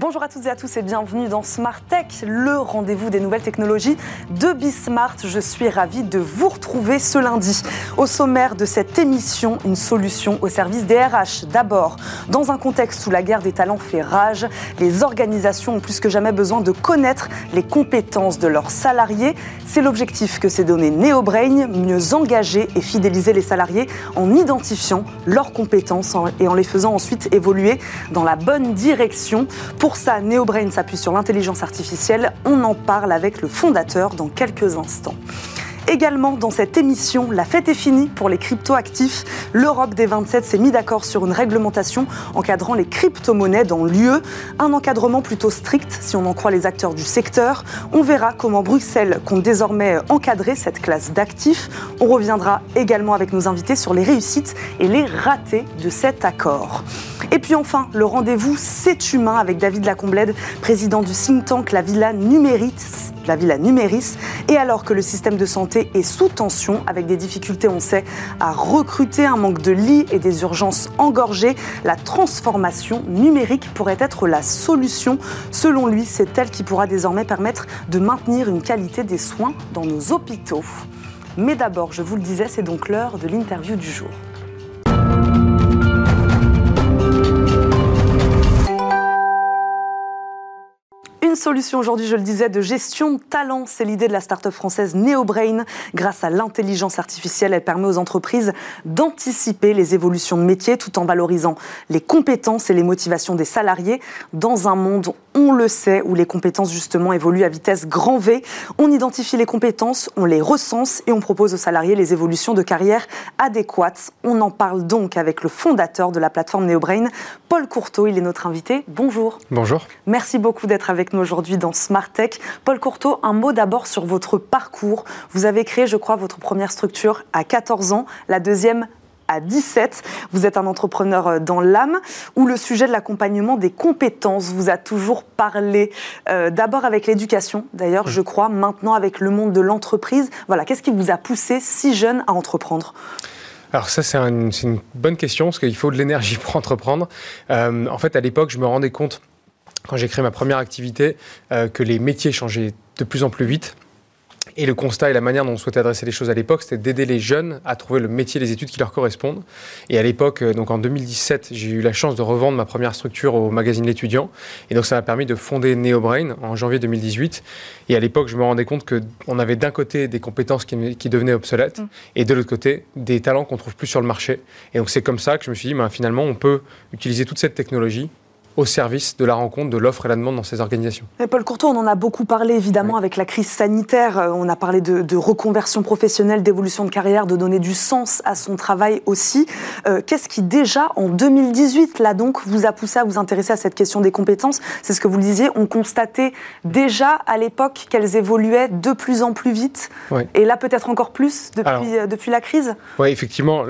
Bonjour à toutes et à tous et bienvenue dans Smart Tech, le rendez-vous des nouvelles technologies de Bismart. Je suis ravie de vous retrouver ce lundi. Au sommaire de cette émission, une solution au service des RH. D'abord, dans un contexte où la guerre des talents fait rage, les organisations ont plus que jamais besoin de connaître les compétences de leurs salariés. C'est l'objectif que s'est donné NeoBrain, mieux engager et fidéliser les salariés en identifiant leurs compétences et en les faisant ensuite évoluer dans la bonne direction. Pour ça, NeoBrain s'appuie sur l'intelligence artificielle. On en parle avec le fondateur dans quelques instants. Également dans cette émission, la fête est finie pour les crypto-actifs. L'Europe des 27 s'est mis d'accord sur une réglementation encadrant les crypto-monnaies dans l'UE. Un encadrement plutôt strict si on en croit les acteurs du secteur. On verra comment Bruxelles compte désormais encadrer cette classe d'actifs. On reviendra également avec nos invités sur les réussites et les ratés de cet accord. Et puis enfin, le rendez-vous C'est humain avec David Lacomblède, président du think tank La Villa Numéris, la Villa Numéris. Et alors que le système de santé est sous tension, avec des difficultés, on sait, à recruter, un manque de lits et des urgences engorgées, la transformation numérique pourrait être la solution. Selon lui, c'est elle qui pourra désormais permettre de maintenir une qualité des soins dans nos hôpitaux. Mais d'abord, je vous le disais, c'est donc l'heure de l'interview du jour. Solution aujourd'hui, je le disais, de gestion de talent. C'est l'idée de la start-up française NeoBrain. Grâce à l'intelligence artificielle, elle permet aux entreprises d'anticiper les évolutions de métier tout en valorisant les compétences et les motivations des salariés dans un monde, on le sait, où les compétences justement évoluent à vitesse grand V. On identifie les compétences, on les recense et on propose aux salariés les évolutions de carrière adéquates. On en parle donc avec le fondateur de la plateforme NeoBrain, Paul Courteau. Il est notre invité. Bonjour. Bonjour. Merci beaucoup d'être avec nous aujourd'hui dans Smart Tech. Paul Courteau, un mot d'abord sur votre parcours. Vous avez créé, je crois, votre première structure à 14 ans, la deuxième à 17. Vous êtes un entrepreneur dans l'âme, où le sujet de l'accompagnement des compétences vous a toujours parlé. Euh, D'abord avec l'éducation, d'ailleurs, je crois, maintenant avec le monde de l'entreprise. Voilà, qu'est-ce qui vous a poussé si jeune à entreprendre? Alors ça, c'est une, une, bonne question, parce qu'il faut de l'énergie pour entreprendre. Euh, en fait, à l'époque, je me rendais compte quand j'ai créé ma première activité, euh, que les métiers changeaient de plus en plus vite. Et le constat et la manière dont on souhaitait adresser les choses à l'époque, c'était d'aider les jeunes à trouver le métier et les études qui leur correspondent. Et à l'époque, euh, donc en 2017, j'ai eu la chance de revendre ma première structure au magazine L'étudiant. Et donc ça m'a permis de fonder NeoBrain en janvier 2018. Et à l'époque, je me rendais compte qu'on avait d'un côté des compétences qui, qui devenaient obsolètes mm. et de l'autre côté des talents qu'on trouve plus sur le marché. Et donc c'est comme ça que je me suis dit, ben, finalement, on peut utiliser toute cette technologie au service de la rencontre, de l'offre et la demande dans ces organisations. Paul Courtois, on en a beaucoup parlé évidemment avec la crise sanitaire. Euh, on a parlé de, reconversion professionnelle, d'évolution de carrière, de donner du sens à son travail aussi. Euh, qu'est-ce qui déjà en 2018, là donc, vous a poussé à vous intéresser à cette question des compétences? C'est ce que vous le disiez, on constatait déjà à l'époque qu'elles évoluaient de plus en plus vite. Et là peut-être encore plus depuis, euh, depuis la crise? Oui, effectivement.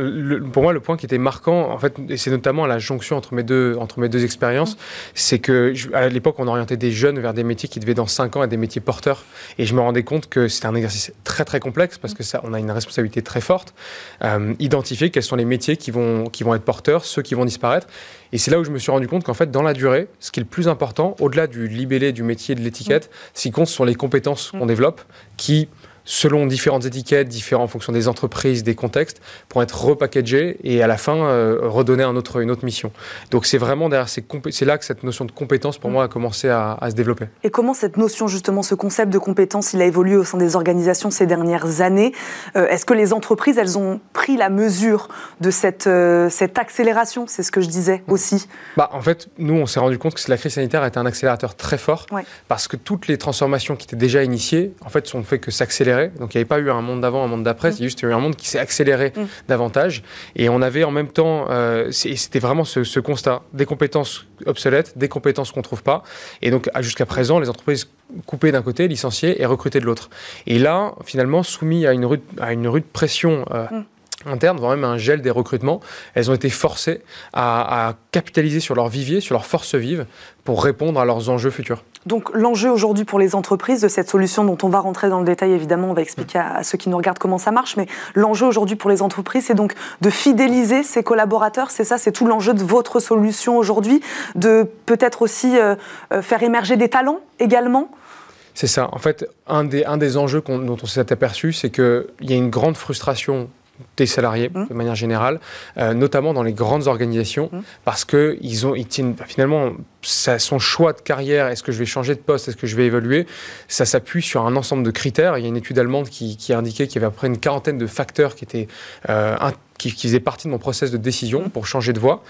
pour moi, le point qui était marquant, en fait, c'est notamment la jonction entre mes deux, entre mes deux expériences c'est que à l'époque, on orientait des jeunes vers des métiers qui devaient dans 5 ans être des métiers porteurs. Et je me rendais compte que c'était un exercice très très complexe parce que ça, on a une responsabilité très forte. Euh, identifier quels sont les métiers qui vont, qui vont être porteurs, ceux qui vont disparaître. Et c'est là où je me suis rendu compte qu'en fait, dans la durée, ce qui est le plus important, au-delà du libellé, du métier, de l'étiquette, ce qui compte, ce sont les compétences qu'on développe qui selon différentes étiquettes, différentes en fonction des entreprises, des contextes, pour être repackagés et à la fin euh, redonner un autre, une autre mission. Donc c'est vraiment derrière c'est là que cette notion de compétence pour mm. moi a commencé à, se développer. Et comment cette notion justement, ce concept de compétence, il a évolué au sein des organisations ces dernières années? Euh, Est-ce que les entreprises, elles ont pris la mesure de cette, euh, cette accélération? C'est ce que je disais mm. aussi. Bah, en fait, nous, on s'est rendu compte que la crise sanitaire était un accélérateur très fort parce que toutes les transformations qui étaient déjà initiées, en fait, sont fait que s'accélérer donc il n'y avait pas eu un monde d'avant, un monde d'après, il y a juste eu un monde qui s'est accéléré mm. davantage. Et on avait en même temps, euh, c'était vraiment ce, constat, des compétences obsolètes, des compétences qu'on ne trouve pas. Et donc jusqu'à présent, les entreprises coupées d'un côté, licenciées et recrutées de l'autre. Et là, finalement, soumis à une rude, à une rude pression. Euh, mm interne, voire même un gel des recrutements, elles ont été forcées à, capitaliser sur leur vivier, sur leur force vive, pour répondre à leurs enjeux futurs. Donc l'enjeu aujourd'hui pour les entreprises de cette solution dont on va rentrer dans le détail évidemment, on va expliquer à, ceux qui nous regardent comment ça marche, mais l'enjeu aujourd'hui pour les entreprises c'est donc de fidéliser ses collaborateurs, c'est ça, c'est tout l'enjeu de votre solution aujourd'hui, de peut-être aussi euh, euh, faire émerger des talents également c'est ça. En fait, un des, un des enjeux dont on s'est aperçu, c'est qu'il y a une grande frustration des salariés mmh. de manière générale, euh, notamment dans les grandes organisations, mmh. parce que ils ont, ils tiennent, finalement, ça, son choix de carrière, est-ce que je vais changer de poste, est-ce que je vais évoluer, ça s'appuie sur un ensemble de critères. Il y a une étude allemande qui, qui a indiqué qu'il y avait à peu près une quarantaine de facteurs qui étaient euh, qui, qui, faisaient partie de mon process de décision mmh. pour changer de voie.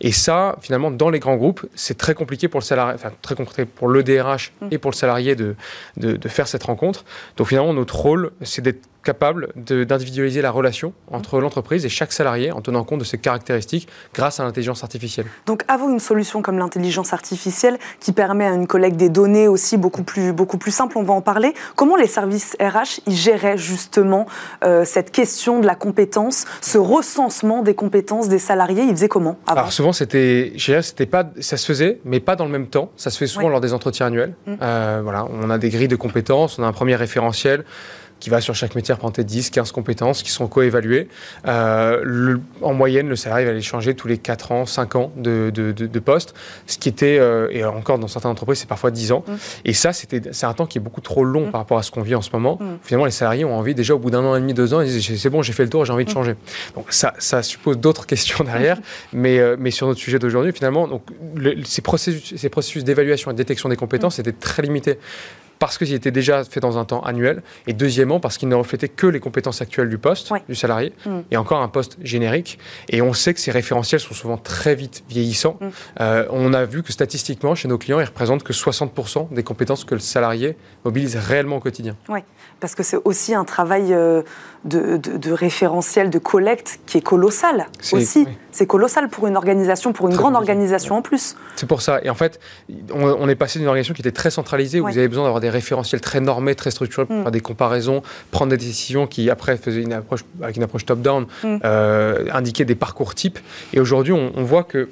Et ça, finalement, dans les grands groupes, c'est très compliqué pour le salarié, enfin très compliqué pour le DRH et pour le salarié de, de, de faire cette rencontre. Donc finalement, notre rôle, c'est d'être capable d'individualiser la relation entre l'entreprise et chaque salarié en tenant compte de ses caractéristiques grâce à l'intelligence artificielle. Donc, avez une solution comme l'intelligence artificielle qui permet à une collecte des données aussi beaucoup plus, beaucoup plus simple On va en parler. Comment les services RH y géraient justement euh, cette question de la compétence, ce recensement des compétences des salariés? Ils faisaient comment Alors souvent, c'était, c'était pas, ça se faisait, mais pas dans le même temps. Ça se fait souvent lors des entretiens annuels. Mmh. Euh, voilà, on a des grilles de compétences, on a un premier référentiel qui va sur chaque métier représenter 10, 15 compétences qui sont coévaluées. Euh, en moyenne, le salarié va aller changer tous les 4 ans, 5 ans de, de, de, poste, ce qui était, euh, et encore dans certaines entreprises, c'est parfois 10 ans. Mmh. Et ça, c'est un temps qui est beaucoup trop long mmh. par rapport à ce qu'on vit en ce moment. Mmh. Finalement, les salariés ont envie, déjà au bout d'un an et demi, deux ans, ils disent c'est bon, j'ai fait le tour, j'ai envie de changer. Donc ça, ça suppose d'autres questions derrière, mais, euh, mais sur notre sujet d'aujourd'hui, finalement, donc, ces processus, ces processus d'évaluation et de détection des compétences étaient très limités parce qu'il était déjà fait dans un temps annuel, et deuxièmement parce qu'il ne reflétait que les compétences actuelles du poste, du salarié, mm. et encore un poste générique. Et on sait que ces référentiels sont souvent très vite vieillissants. Mm. Euh, on a vu que statistiquement, chez nos clients, ils représentent que 60% des compétences que le salarié mobilise réellement au quotidien. Oui, parce que c'est aussi un travail euh, de, référentiel, de collecte qui est colossal aussi. C'est colossal pour une organisation, pour une grande organisation en plus. C'est pour ça. Et en fait, on, est passé d'une organisation qui était très centralisée, où vous avez besoin d'avoir des référentiels très normés, très structurés pour mm. faire des comparaisons, prendre des décisions qui après faisaient une approche avec une approche top-down, mm. euh, indiquer des parcours types. Et aujourd'hui, on, on voit que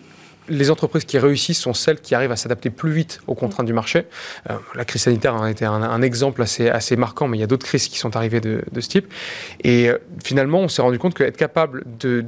les entreprises qui réussissent sont celles qui arrivent à s'adapter plus vite aux contraintes du marché. Euh, la crise sanitaire a été un, exemple assez, assez marquant, mais il y a d'autres crises qui sont arrivées de, ce type. Et euh, finalement, on s'est rendu compte qu'être capable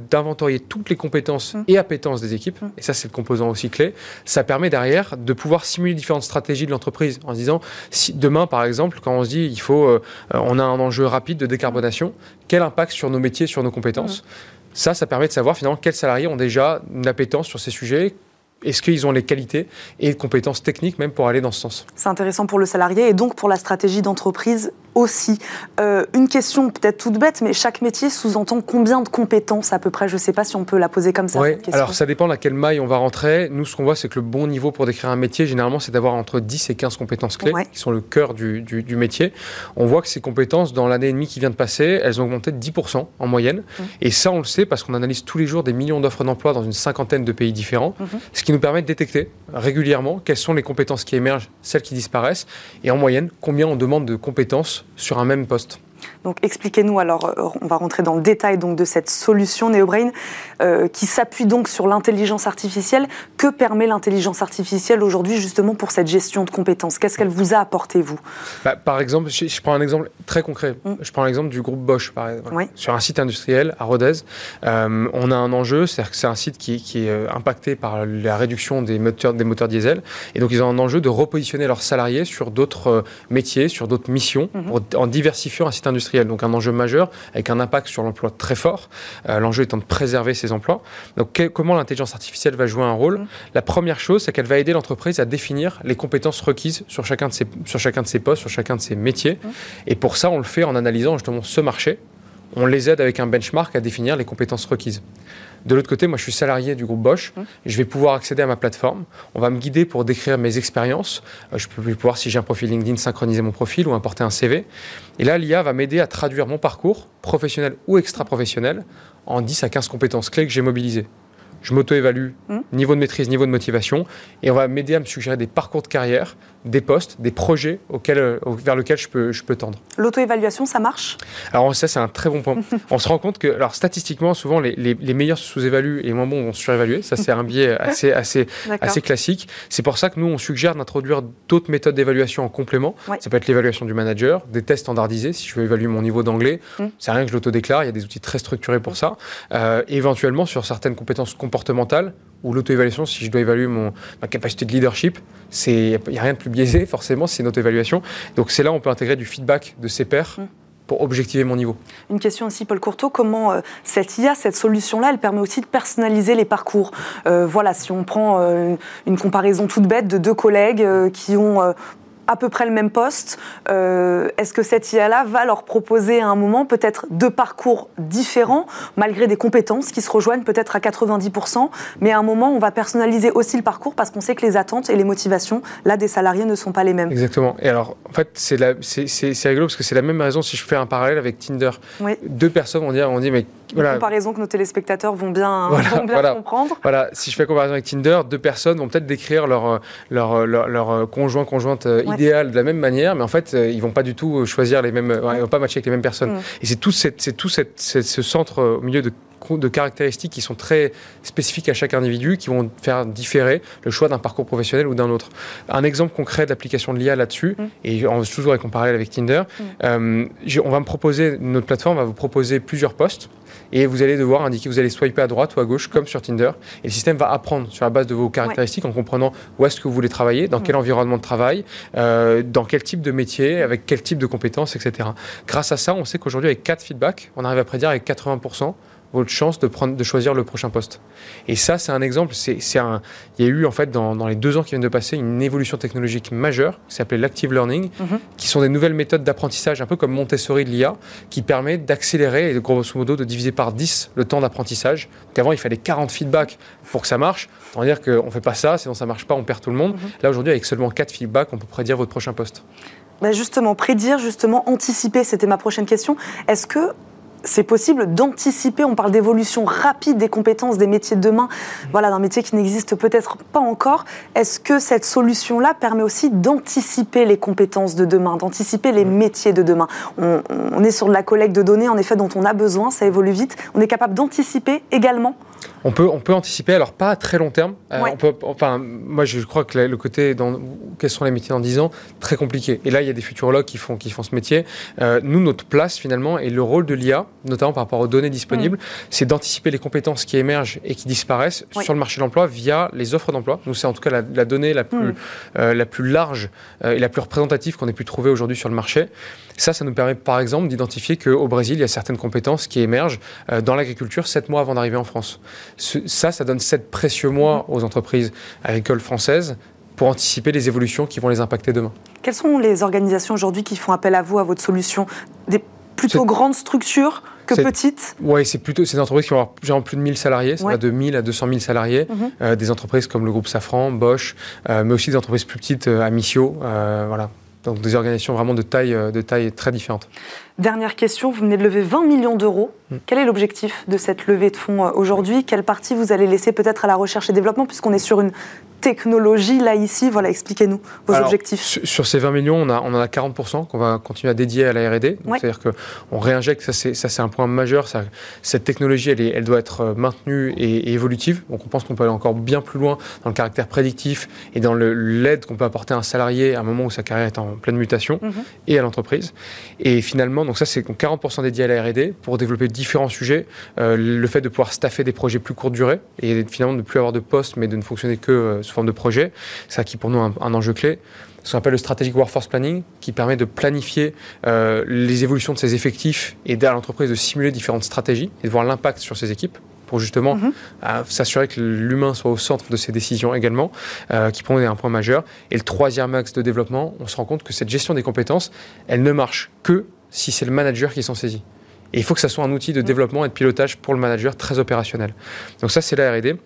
d'inventorier toutes les compétences mmh. et appétences des équipes, mmh. et ça c'est le composant aussi clé, ça permet derrière de pouvoir simuler différentes stratégies de l'entreprise en se disant, si demain par exemple, quand on se dit il faut, euh, on a un enjeu rapide de décarbonation, quel impact sur nos métiers, sur nos compétences? Mmh. Ça, ça permet de savoir finalement quels salariés ont déjà une appétence sur ces sujets, est-ce qu'ils ont les qualités et les compétences techniques même pour aller dans ce sens C'est intéressant pour le salarié et donc pour la stratégie d'entreprise aussi. Euh, une question peut-être toute bête, mais chaque métier sous-entend combien de compétences à peu près? Je ne sais pas si on peut la poser comme ça. Oui, alors ça dépend à quelle maille on va rentrer. Nous, ce qu'on voit, c'est que le bon niveau pour décrire un métier, généralement, c'est d'avoir entre 10 et 15 compétences clés, qui sont le cœur du, du, métier. On voit que ces compétences, dans l'année et demie qui vient de passer, elles ont augmenté de 10% en moyenne. Mmh. Et ça, on le sait parce qu'on analyse tous les jours des millions d'offres d'emploi dans une cinquantaine de pays différents, mmh. ce qui nous permet de détecter régulièrement quelles sont les compétences qui émergent, celles qui disparaissent, et en moyenne, combien on demande de compétences sur un même poste. Donc expliquez-nous alors, euh, on va rentrer dans le détail donc de cette solution NeoBrain euh, qui s'appuie donc sur l'intelligence artificielle. Que permet l'intelligence artificielle aujourd'hui justement pour cette gestion de compétences? Qu'est-ce qu'elle vous a apporté vous? Bah, Par exemple, je, prends un exemple très concret. Hum. Je prends l'exemple du groupe Bosch par exemple. Sur un site industriel à Rodez, euh, on a un enjeu, c'est-à-dire que c'est un site qui, est impacté par la réduction des moteurs, des moteurs diesel, et donc ils ont un enjeu de repositionner leurs salariés sur d'autres métiers, sur d'autres missions, hum. en diversifiant un site industriel donc un enjeu majeur avec un impact sur l'emploi très fort. Euh, l'enjeu étant de préserver ces emplois. Donc comment l'intelligence artificielle va jouer un rôle? Mmh. La première chose, c'est qu'elle va aider l'entreprise à définir les compétences requises sur chacun de ses, sur chacun de ses postes, sur chacun de ses métiers. Mmh. Et pour ça, on le fait en analysant justement ce marché. On les aide avec un benchmark à définir les compétences requises. De l'autre côté, moi, je suis salarié du groupe Bosch. Mmh. Je vais pouvoir accéder à ma plateforme. On va me guider pour décrire mes expériences. Euh, je peux pouvoir, si j'ai un profil LinkedIn, synchroniser mon profil ou importer un CV. Et là, l'IA va m'aider à traduire mon parcours, professionnel ou extra-professionnel, en 10 à 15 compétences clés que j'ai mobilisées. je m'auto-évalue, mmh. niveau de maîtrise, niveau de motivation, et on va m'aider à me suggérer des parcours de carrière, des postes, des projets auxquels, euh, vers lesquels je peux, je peux tendre. L'auto-évaluation, ça marche? Alors ça, c'est un très bon point. on se rend compte que, alors statistiquement, souvent, les, les, meilleurs sous-évaluent et les moins bons vont surévaluer. Ça, c'est un biais assez, assez, assez classique. C'est pour ça que nous, on suggère d'introduire d'autres méthodes d'évaluation en complément. Ça peut être l'évaluation du manager, des tests standardisés, si je veux évaluer mon niveau d'anglais. Mmh. C'est rien que je l'autodéclare, il y a des outils très structurés pour ça. Euh, éventuellement, sur certaines compétences comportementales, ou l'auto-évaluation, si je dois évaluer mon, ma capacité de leadership, il n'y a rien de plus biaisé, forcément, c'est une auto-évaluation. Donc c'est là où on peut intégrer du feedback de ses pairs. Mm. pour objectiver mon niveau. Une question aussi, Paul Courteau, comment euh, cette IA, cette solution-là, elle permet aussi de personnaliser les parcours? Euh, Voilà, si on prend euh, une comparaison toute bête de deux collègues qui ont à peu près le même poste. Euh, est-ce que cette IA-là va leur proposer à un moment peut-être deux parcours différents, malgré des compétences qui se rejoignent peut-être à 90%, mais à un moment, on va personnaliser aussi le parcours parce qu'on sait que les attentes et les motivations, là, des salariés ne sont pas les mêmes. Exactement. Et alors, en fait, c'est rigolo parce que c'est la même raison si je fais un parallèle avec Tinder. Deux personnes vont dire, on dit, mais voilà. Une comparaison que nos téléspectateurs vont bien, comprendre. Voilà, si je fais comparaison avec Tinder, deux personnes vont peut-être décrire leur, leur, leur, conjoint, conjointe euh, idéal de la même manière, mais en fait, euh, ils vont pas du tout choisir les mêmes, ils vont pas matcher avec les mêmes personnes. Mm. Et c'est tout, c'est tout cette, ce centre au milieu de de caractéristiques qui sont très spécifiques à chaque individu, qui vont faire différer le choix d'un parcours professionnel ou d'un autre. Un exemple concret d'application de l'IA là-dessus, mm. et on toujours comparer avec Tinder, mm. euh, on va me proposer, notre plateforme va vous proposer plusieurs postes et vous allez devoir indiquer, vous allez swiper à droite ou à gauche comme sur Tinder. Et le système va apprendre sur la base de vos caractéristiques en comprenant où est-ce que vous voulez travailler, dans quel environnement de travail, euh, dans quel type de métier, avec quel type de compétences, etc. Grâce à ça, on sait qu'aujourd'hui, avec 4 feedbacks, on arrive à prédire avec 80% votre chance de, prendre, de choisir le prochain poste. Et ça, c'est un exemple. C'est, un, il y a eu, en fait, dans, dans, les deux ans qui viennent de passer, une évolution technologique majeure qui s'appelait l'active learning, mhm. qui sont des nouvelles méthodes d'apprentissage, un peu comme Montessori de l'IA, qui permet d'accélérer et, grosso modo, de diviser par 10 le temps d'apprentissage. Donc avant, il fallait 40 feedbacks pour que ça marche. On va dire qu'on ne fait pas ça, sinon ça ne marche pas, on perd tout le monde. Mhm. Là, aujourd'hui, avec seulement 4 feedbacks, on peut prédire votre prochain poste. Bah, justement, prédire, justement, anticiper, c'était ma prochaine question. Est-ce que c'est possible d'anticiper, on parle d'évolution rapide des compétences des métiers de demain, voilà, d'un métier qui n'existe peut-être pas encore. Est-ce que cette solution-là permet aussi d'anticiper les compétences de demain, d'anticiper les métiers de demain? On, on, est sur de la collecte de données, en effet, dont on a besoin, ça évolue vite. On est capable d'anticiper également on peut, on peut anticiper, alors pas à très long terme. Euh, on peut, enfin, moi, je crois que le côté dans quels sont les métiers dans 10 ans, très compliqué. Et là, il y a des futurologues qui font, qui font ce métier. Euh, nous, notre place finalement et le rôle de l'IA, notamment par rapport aux données disponibles, mm. c'est d'anticiper les compétences qui émergent et qui disparaissent sur le marché de l'emploi via les offres d'emploi. Nous, c'est en tout cas la, donnée la plus, mm. euh, la plus large et la plus représentative qu'on ait pu trouver aujourd'hui sur le marché. Ça, ça nous permet par exemple d'identifier qu'au Brésil, il y a certaines compétences qui émergent dans l'agriculture 7 mois avant d'arriver en France ça, ça donne sept précieux mois aux entreprises agricoles françaises pour anticiper les évolutions qui vont les impacter demain. Quelles sont les organisations aujourd'hui qui font appel à vous, à votre solution Des plutôt grandes structures que petites Oui, c'est plutôt des entreprises qui vont avoir plus de 1000 salariés, ça va de 1000 à 200 000 salariés. Mhm. Euh, des entreprises comme le groupe Safran, Bosch, euh, mais aussi des entreprises plus petites, euh, Amicio, voilà. Donc des organisations vraiment de taille, de taille très différente. Dernière question, vous venez de lever 20 millions d'euros. Mm. Quel est l'objectif de cette levée de fonds aujourd'hui? Quelle partie vous allez laisser peut-être à la recherche et développement, puisqu'on est sur une technologie là ici Voilà, expliquez-nous vos objectifs. Sur, ces 20 millions, on, a, on en a 40% qu'on va continuer à dédier à la R&D. C'est-à-dire qu'on réinjecte, ça c'est un point majeur. Ça, cette technologie, elle, est, elle doit être euh, maintenue et, évolutive. Donc on pense qu'on peut aller encore bien plus loin dans le caractère prédictif et dans l'aide qu'on peut apporter à un salarié à un moment où sa carrière est en pleine mutation mhm. et à l'entreprise. Et finalement, donc ça c'est 40% dédié à la R&D pour développer différents sujets. Euh, le fait de pouvoir staffer des projets plus courte durée et finalement de ne plus avoir de poste mais de ne fonctionner que euh, forme de projet. C'est ça qui pour nous un, un enjeu clé ce qu'on appelle le Strategic Workforce Planning, qui permet de planifier euh, les évolutions de ses effectifs et d'aider à l'entreprise de simuler différentes stratégies et de voir l'impact sur ses équipes pour justement mhm. euh, s'assurer que l'humain soit au centre de ses décisions également, euh, qui pour nous est un point majeur. Et le troisième axe de développement, on se rend compte que cette gestion des compétences, elle ne marche que si c'est le manager qui s'en saisit. Et il faut que ça soit un outil de mhm. développement et de pilotage pour le manager très opérationnel. Donc ça, c'est la R&D.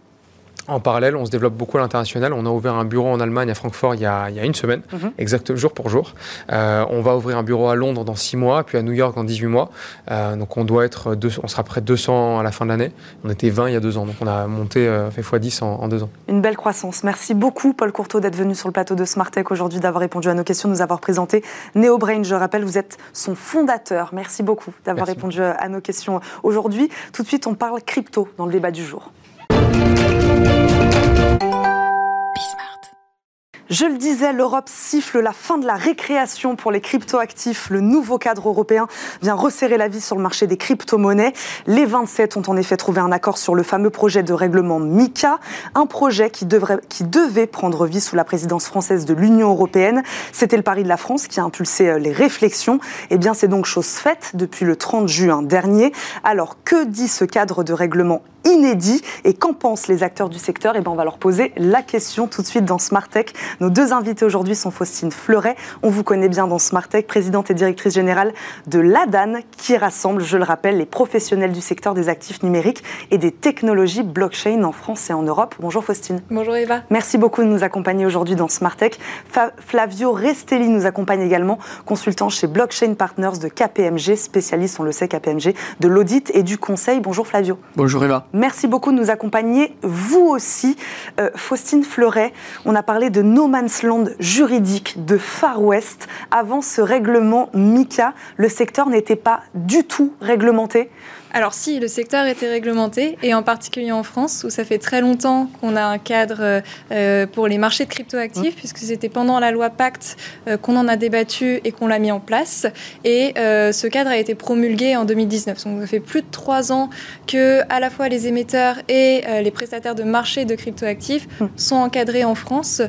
En parallèle, on se développe beaucoup à l'international. On a ouvert un bureau en Allemagne, à Francfort, il y a, il y a une semaine, mhm. exact jour pour jour. Euh, on va ouvrir un bureau à Londres dans 6 mois, puis à New York dans 18 mois. Euh, donc on doit être, deux, on sera près de 200 à la fin de l'année. On était 20 il y a deux ans, donc on a monté, euh, fait x10 en, en, deux ans. Une belle croissance. Merci beaucoup, Paul Courteau, d'être venu sur le plateau de Smartech aujourd'hui, d'avoir répondu à nos questions, nous avoir présenté NeoBrain. Je rappelle, vous êtes son fondateur. Merci beaucoup d'avoir répondu à nos questions aujourd'hui. Tout de suite, on parle crypto dans le débat du jour. Música Je le disais, l'Europe siffle la fin de la récréation pour les cryptoactifs. Le nouveau cadre européen vient resserrer la vie sur le marché des crypto-monnaies. Les 27 ont en effet trouvé un accord sur le fameux projet de règlement MICA, un projet qui, devrait, qui devait prendre vie sous la présidence française de l'Union européenne. C'était le pari de la France qui a impulsé euh, les réflexions. Eh bien, c'est donc chose faite depuis le 30 juin dernier. Alors, que dit ce cadre de règlement inédit et qu'en pensent les acteurs du secteur? Eh bien, on va leur poser la question tout de suite dans Smart Tech. Nos deux invités aujourd'hui sont Faustine Fleuret, on vous connaît bien dans Smart Tech, présidente et directrice générale de l'ADAN, qui rassemble, je le rappelle, les professionnels du secteur des actifs numériques et des technologies blockchain en France et en Europe. Bonjour Faustine. Bonjour Eva. Merci beaucoup de nous accompagner aujourd'hui dans Smart Tech. Flavio Restelli nous accompagne également, consultant chez Blockchain Partners de KPMG, spécialiste, on le sait, KPMG, de l'audit et du conseil. Bonjour Flavio. Bonjour Eva. Merci beaucoup de nous accompagner, vous aussi. Euh, Faustine Fleuret, on a parlé de no man's land juridique de Far West. Avant ce règlement MICA, le secteur n'était pas du tout réglementé. Alors si, le secteur était réglementé, et en particulier en France, où ça fait très longtemps qu'on a un cadre euh, pour les marchés de cryptoactifs, mmh. puisque c'était pendant la loi Pacte euh, qu'on en a débattu et qu'on l'a mis en place. Et euh, ce cadre a été promulgué en 2019. Donc ça fait plus de trois ans que à la fois les émetteurs et les prestataires de marchés de cryptoactifs mmh. sont encadrés en France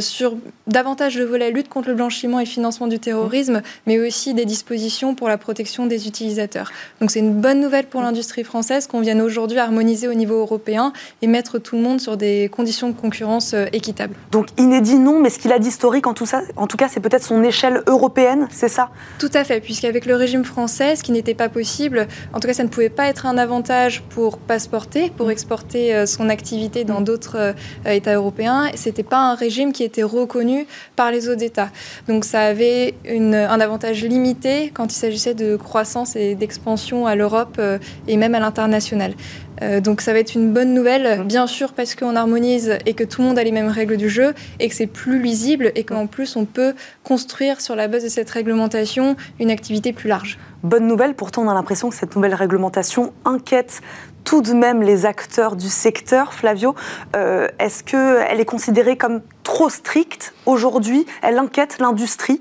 sur davantage le volet lutte contre le blanchiment et financement du terrorisme, mmh. mais aussi des dispositions pour la protection des utilisateurs. Donc c'est une bonne nouvelle pour l'industrie française qu'on vienne aujourd'hui harmoniser au niveau européen et mettre tout le monde sur des conditions de concurrence euh, équitables. Donc inédit non, mais ce qu'il a d'historique en tout, ça, en tout cas, c'est peut-être son échelle européenne, c'est ça? Tout à fait, puisqu'avec le régime français, ce qui n'était pas possible, en tout cas ça ne pouvait pas être un avantage pour passeporter, pour mm. exporter euh, son activité dans mm. d'autres euh, États européens. C'était pas un régime qui était reconnu par les autres États. Donc ça avait une, un avantage limité quand il s'agissait de croissance et d'expansion à l'Europe et même à l'international. Euh, donc ça va être une bonne nouvelle, bien sûr parce qu'on harmonise et que tout le monde a les mêmes règles du jeu et que c'est plus lisible et qu'en plus on peut construire sur la base de cette réglementation une activité plus large. Bonne nouvelle, pourtant on a l'impression que cette nouvelle réglementation inquiète tout de même les acteurs du secteur. Flavio, euh, est-ce qu'elle est considérée comme trop stricte aujourd'hui? Elle inquiète l'industrie?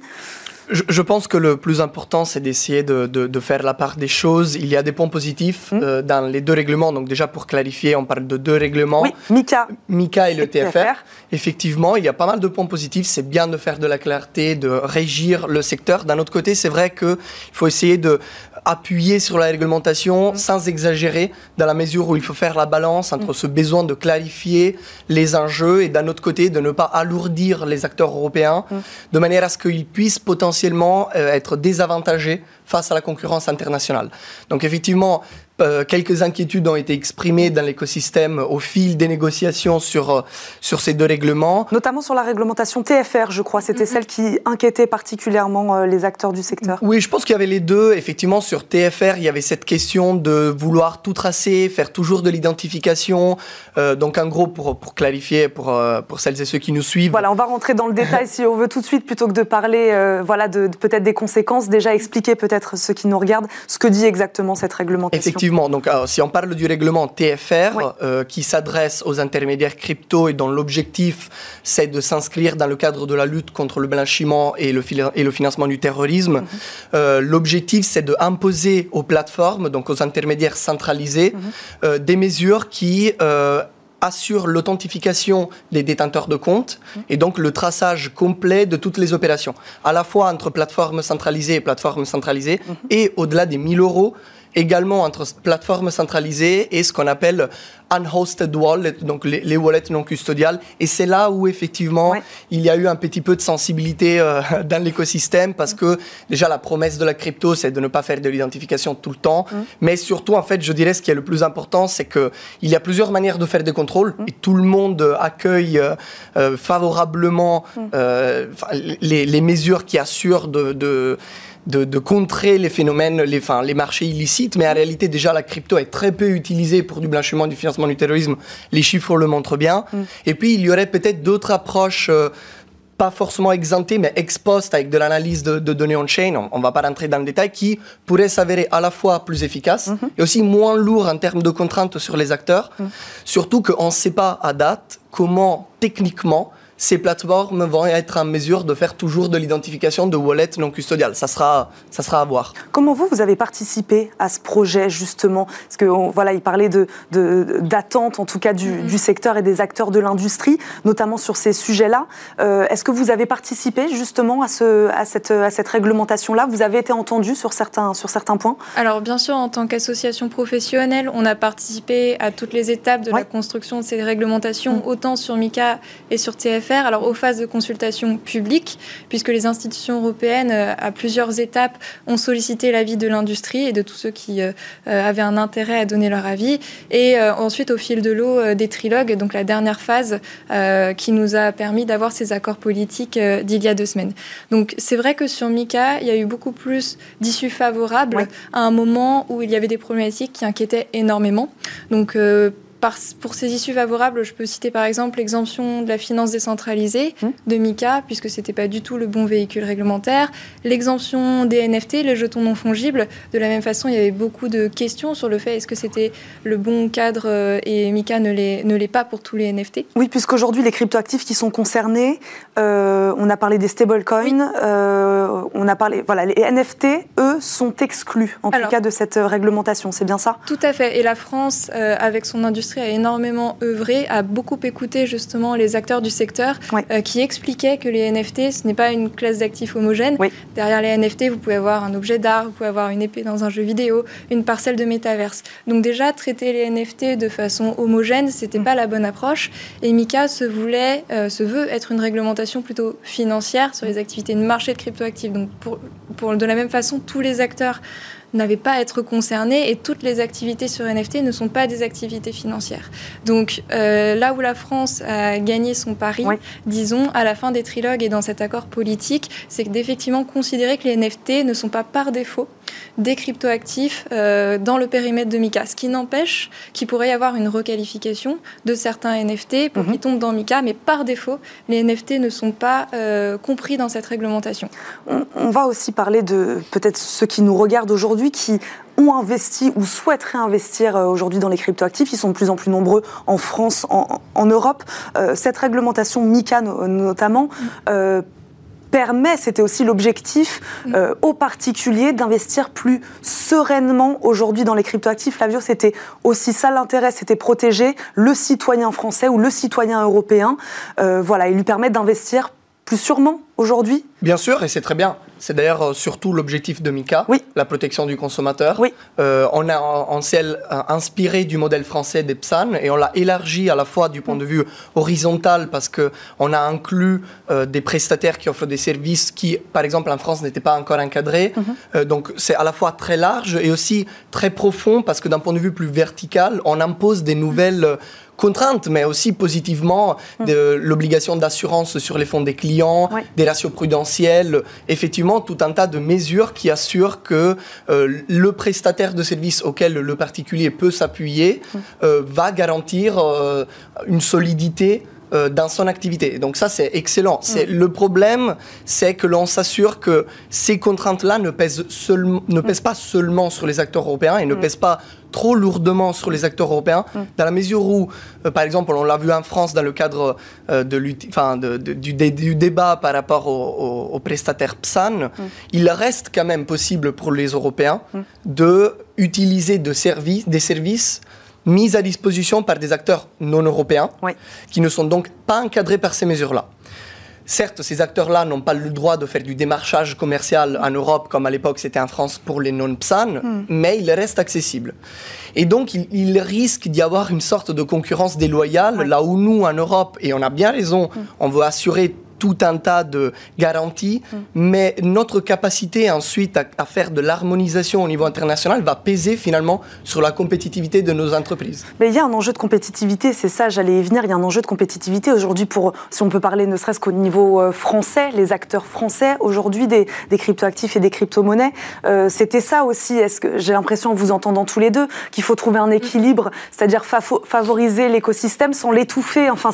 Je, pense que le plus important, c'est d'essayer de, faire la part des choses. Il y a des points positifs mmh. euh, dans les deux règlements. Donc déjà, pour clarifier, on parle de deux règlements. Oui, MICA. MICA et le TFR. Effectivement, il y a pas mal de points positifs. C'est bien de faire de la clarté, de régir le secteur. D'un autre côté, c'est vrai qu'il faut essayer de appuyer sur la réglementation mmh. sans exagérer, dans la mesure où il faut faire la balance entre mmh. ce besoin de clarifier les enjeux et d'un autre côté de ne pas alourdir les acteurs européens de manière à ce qu'ils puissent potentiellement euh, être désavantagés face à la concurrence internationale. Donc effectivement, euh, quelques inquiétudes ont été exprimées dans l'écosystème au fil des négociations sur, euh, sur ces deux règlements. Notamment sur la réglementation TFR, je crois. C'était celle qui inquiétait particulièrement euh, les acteurs du secteur. Oui, je pense qu'il y avait les deux. Effectivement, sur TFR, il y avait cette question de vouloir tout tracer, faire toujours de l'identification. donc, en gros, pour, pour clarifier, pour, pour celles et ceux qui nous suivent. Voilà, on va rentrer dans le détail si on veut tout de suite, plutôt que de parler voilà, de, de peut-être des conséquences. Déjà expliquer peut-être ceux qui nous regardent ce que dit exactement cette réglementation. Effectivement donc si on parle du règlement TFR euh, qui s'adresse aux intermédiaires crypto et dont l'objectif c'est de s'inscrire dans le cadre de la lutte contre le blanchiment et le, et le financement du terrorisme, mhm. euh, l'objectif c'est de imposer aux plateformes, donc aux intermédiaires centralisés, mhm. euh, des mesures qui assurent l'authentification des détenteurs de comptes mhm. et donc le traçage complet de toutes les opérations, à la fois entre plateformes centralisées et plateformes centralisées, et au-delà des 1000 euros, également entre plateformes centralisées et ce qu'on appelle unhosted wallet, donc les, wallets non custodiales. Et c'est là où effectivement il y a eu un petit peu de sensibilité euh, dans l'écosystème parce que déjà la promesse de la crypto, c'est de ne pas faire de l'identification tout le temps. Mm. Mais surtout, en fait, je dirais ce qui est le plus important, c'est que il y a plusieurs manières de faire des contrôles mm. et tout le monde accueille euh, euh, favorablement mm. les, les, mesures qui assurent de, de de, contrer les phénomènes, les, enfin, les marchés illicites, mais en réalité déjà la crypto est très peu utilisée pour du blanchiment, du financement du terrorisme. Les chiffres le montrent bien. Mm. Et puis il y aurait peut-être d'autres approches. Euh, pas forcément exemptées, mais ex post avec de l'analyse de, données on-chain, on ne va pas rentrer dans le détail, qui pourraient s'avérer à la fois plus efficaces mm-hmm. et aussi moins lourds en termes de contraintes sur les acteurs. Mm. Surtout qu'on ne sait pas à date comment techniquement ces plateformes vont être en mesure de faire toujours de l'identification de wallets non custodiales. Ça sera, ça sera à voir. Comment vous, vous avez participé à ce projet justement? Parce que voilà, il parlait de, d'attente, en tout cas mm-hmm. du, secteur et des acteurs de l'industrie, notamment sur ces sujets-là. Euh, est-ce que vous avez participé justement à, ce, à cette, à cette réglementation-là? Vous avez été entendu sur certains, sur certains points? Alors bien sûr, en tant qu'association professionnelle, on a participé à toutes les étapes de la construction de ces réglementations, mm. autant sur MICA et sur TFR alors aux phases de consultation publique, puisque les institutions européennes, euh, à plusieurs étapes, ont sollicité l'avis de l'industrie et de tous ceux qui euh, euh, avaient un intérêt à donner leur avis, et ensuite au fil de l'eau des trilogues, donc la dernière phase qui nous a permis d'avoir ces accords politiques d'il y a deux semaines. Donc c'est vrai que sur MICA, il y a eu beaucoup plus d'issues favorables à un moment où il y avait des problématiques qui inquiétaient énormément. Donc pour ces issues favorables, je peux citer par exemple l'exemption de la finance décentralisée mmh. de MICA, puisque ce n'était pas du tout le bon véhicule réglementaire, l'exemption des NFT, les jetons non fongibles. De la même façon, il y avait beaucoup de questions sur le fait est-ce que c'était le bon cadre euh, et MICA ne l'est, pas pour tous les NFT. Oui, puisqu'aujourd'hui, les cryptoactifs qui sont concernés, euh, on a parlé des stablecoins, euh, on a parlé. Voilà, les NFT, eux, sont exclus, en tout cas, de cette réglementation. C'est bien ça? Tout à fait. Et la France, avec son industrie, a énormément œuvré, a beaucoup écouté justement les acteurs du secteur euh, qui expliquaient que les NFT, ce n'est pas une classe d'actifs homogène. Derrière les NFT, vous pouvez avoir un objet d'art, vous pouvez avoir une épée dans un jeu vidéo, une parcelle de métaverse. Donc déjà, traiter les NFT de façon homogène, c'était n'était mm. pas la bonne approche. Et Mika se voulait, euh, se veut être une réglementation plutôt financière sur les activités de marché de cryptoactifs. Donc pour, pour de la même façon, tous les acteurs n'avaient pas à être concernés et toutes les activités sur NFT ne sont pas des activités financières. Donc euh, là où la France a gagné son pari, disons, à la fin des trilogues et dans cet accord politique, c'est d'effectivement considérer que les NFT ne sont pas par défaut des cryptoactifs euh, dans le périmètre de MICA. Ce qui n'empêche qu'il pourrait y avoir une requalification de certains NFT pour qu'ils mhm. tombent dans MICA, mais par défaut, les NFT ne sont pas euh, compris dans cette réglementation. On, va aussi parler de peut-être ceux qui nous regardent aujourd'hui, qui ont investi ou souhaiteraient investir euh, aujourd'hui dans les cryptoactifs. Ils sont de plus en plus nombreux en France, en, Europe. cette réglementation MICA notamment permet, c'était aussi l'objectif euh, aux particuliers d'investir plus sereinement aujourd'hui dans les cryptoactifs. Flavio, c'était aussi ça l'intérêt, c'était protéger le citoyen français ou le citoyen européen, euh, voilà, et lui permettre d'investir plus sûrement aujourd'hui Bien sûr, et c'est très bien. C'est d'ailleurs euh, surtout l'objectif de Mika, oui. la protection du consommateur. Oui. Euh, on a en ciel euh, inspiré du modèle français des PSAN et on l'a élargi à la fois du point de vue horizontal parce que on a inclus des prestataires qui offrent des services qui, par exemple, en France n'étaient pas encore encadrés. Mhm. donc c'est à la fois très large et aussi très profond parce que d'un point de vue plus vertical, on impose des nouvelles contraintes, mais aussi positivement mm. de l'obligation d'assurance sur les fonds des clients, des ratios prudentiels, effectivement tout un tas de mesures qui assurent que euh, le prestataire de service auquel le particulier peut s'appuyer mm. euh, va garantir euh, une solidité dans son activité. Donc ça, c'est excellent. Mm. Le problème, c'est que l'on s'assure que ces contraintes-là ne, pèsent, ne pèsent pas seulement sur les acteurs européens et ne pèsent pas trop lourdement sur les acteurs européens, mm. dans la mesure où, euh, par exemple, on l'a vu en France dans le cadre euh, de, du, du, débat par rapport aux, prestataires PSAN, mm. il reste quand même possible pour les Européens mm. de utiliser de services, des services mis à disposition par des acteurs non européens, qui ne sont donc pas encadrés par ces mesures-là. certes, ces acteurs-là n'ont pas le droit de faire du démarchage commercial en Europe, comme à l'époque c'était en France pour les non-PSAN, hmm. mais ils restent accessibles. Et donc, il, risque d'y avoir une sorte de concurrence déloyale, là où nous, en Europe, et on a bien raison, hmm. on veut assurer tout un tas de garanties, mm. mais notre capacité ensuite à, faire de l'harmonisation au niveau international va peser finalement sur la compétitivité de nos entreprises. Mais il y a un enjeu de compétitivité, c'est ça, j'allais y venir, il y a un enjeu de compétitivité aujourd'hui pour, si on peut parler ne serait-ce qu'au niveau euh, français, les acteurs français aujourd'hui des, des cryptoactifs et des crypto-monnaies, euh, c'était ça aussi, est-ce que j'ai l'impression en vous entendant tous les deux, qu'il faut trouver un équilibre, c'est-à-dire favoriser l'écosystème sans l'étouffer, enfin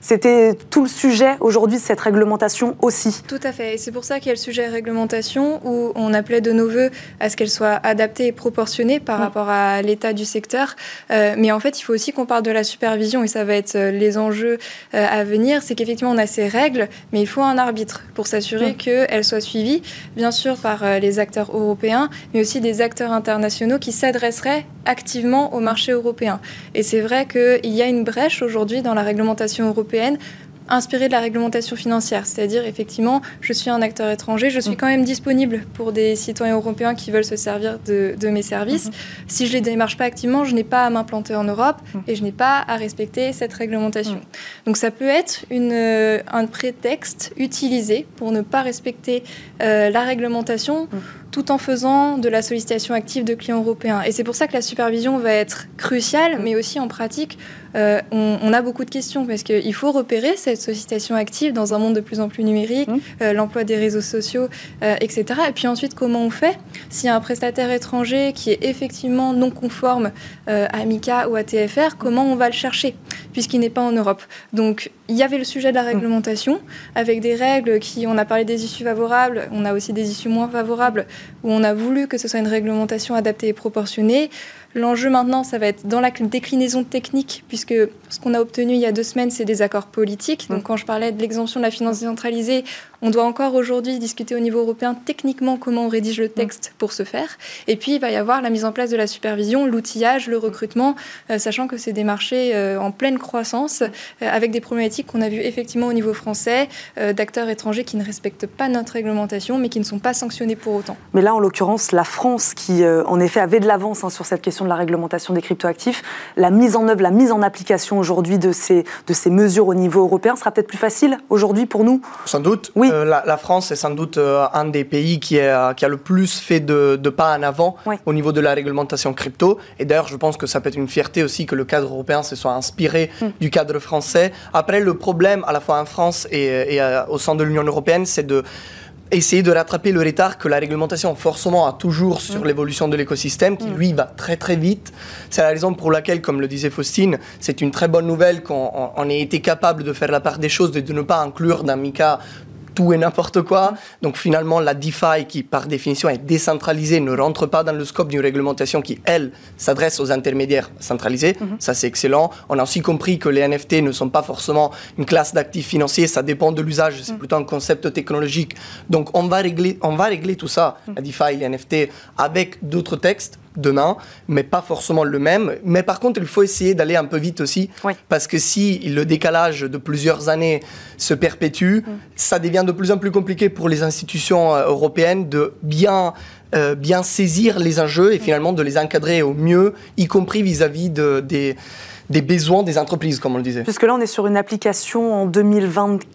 c'était tout le sujet aujourd'hui de cette réglementation aussi. Tout à fait. Et c'est pour ça qu'il y a le sujet réglementation où on appelait de nos voeux à ce qu'elle soit adaptée et proportionnée par mm. rapport à l'état du secteur. Euh, mais en fait, il faut aussi qu'on parle de la supervision et ça va être euh, les enjeux euh, à venir. C'est qu'effectivement, on a ces règles, mais il faut un arbitre pour s'assurer mm. qu'elles soient suivies, bien sûr, par les acteurs européens, mais aussi des acteurs internationaux qui s'adresseraient activement au marché européen. Et c'est vrai qu'il y a une brèche aujourd'hui dans la réglementation européenne inspiré de la réglementation financière. C'est-à-dire, effectivement, je suis un acteur étranger, je suis mm. quand même disponible pour des citoyens européens qui veulent se servir de, mes services. Mm-hmm. Si je ne les démarche pas activement, je n'ai pas à m'implanter en Europe mm. et je n'ai pas à respecter cette réglementation. Mm. Donc ça peut être une, euh, un prétexte utilisé pour ne pas respecter euh, la réglementation tout en faisant de la sollicitation active de clients européens. Et c'est pour ça que la supervision va être cruciale, mais aussi en pratique, euh, on, a beaucoup de questions parce qu'il faut repérer cette sollicitation active dans un monde de plus en plus numérique, mmh. euh, l'emploi des réseaux sociaux, euh, etc. Et puis ensuite, comment on fait s'il y a un prestataire étranger qui est effectivement non conforme à MICA ou à TFR, comment on va le chercher puisqu'il n'est pas en Europe. Donc il y avait le sujet de la mmh. réglementation avec des règles qui, on a parlé des issues favorables, on a aussi des issues moins favorables où on a voulu que ce soit une réglementation adaptée et proportionnée. L'enjeu maintenant, ça va être dans la déclinaison technique, puisque ce qu'on a obtenu il y a deux semaines, c'est des accords politiques. Donc, mm. quand je parlais de l'exemption de la finance décentralisée, on doit encore aujourd'hui discuter au niveau européen techniquement comment on rédige le texte pour ce faire. Et puis, il va y avoir la mise en place de la supervision, l'outillage, le recrutement, euh, sachant que c'est des marchés euh, en pleine croissance, euh, avec des problématiques qu'on a vues effectivement au niveau français, d'acteurs étrangers qui ne respectent pas notre réglementation, mais qui ne sont pas sanctionnés pour autant. Mais là, en l'occurrence, la France, qui en effet avait de l'avance hein, sur cette question de la réglementation des cryptoactifs, la mise en œuvre, la mise en application aujourd'hui de ces, de ces mesures au niveau européen sera peut-être plus facile aujourd'hui pour nous? Sans doute. Oui. Euh, la, France est sans doute euh, un des pays qui, est, qui a le plus fait de, pas en avant au niveau de la réglementation crypto. Et d'ailleurs, je pense que ça peut être une fierté aussi que le cadre européen se soit inspiré hmm. du cadre français. Après, le problème, à la fois en France et, et euh, au sein de l'Union européenne, c'est de essayer de rattraper le retard que la réglementation forcément a toujours sur mm. l'évolution de l'écosystème, qui mm. lui va très très vite. C'est la raison pour laquelle, comme le disait Faustine, c'est une très bonne nouvelle qu'on ait été capable de faire la part des choses, de ne pas inclure dans Mika tout et n'importe quoi. Donc finalement, la DeFi, qui par définition est décentralisée, ne rentre pas dans le scope d'une réglementation qui, elle, s'adresse aux intermédiaires centralisés. Mhm. Ça, c'est excellent. On a aussi compris que les NFT ne sont pas forcément une classe d'actifs financiers, ça dépend de l'usage, c'est mhm. plutôt un concept technologique. Donc on va régler, on va régler tout ça, mhm. la DeFi, les NFT, avec d'autres textes demain, mais pas forcément le même. Mais par contre, il faut essayer d'aller un peu vite aussi, parce que si le décalage de plusieurs années se perpétue, mm. ça devient de plus en plus compliqué pour les institutions euh, européennes de bien euh, bien saisir les enjeux et mm. finalement de les encadrer au mieux, y compris vis-à-vis de, des, des besoins des entreprises, comme on le disait. Puisque là, on est sur une application en 2024,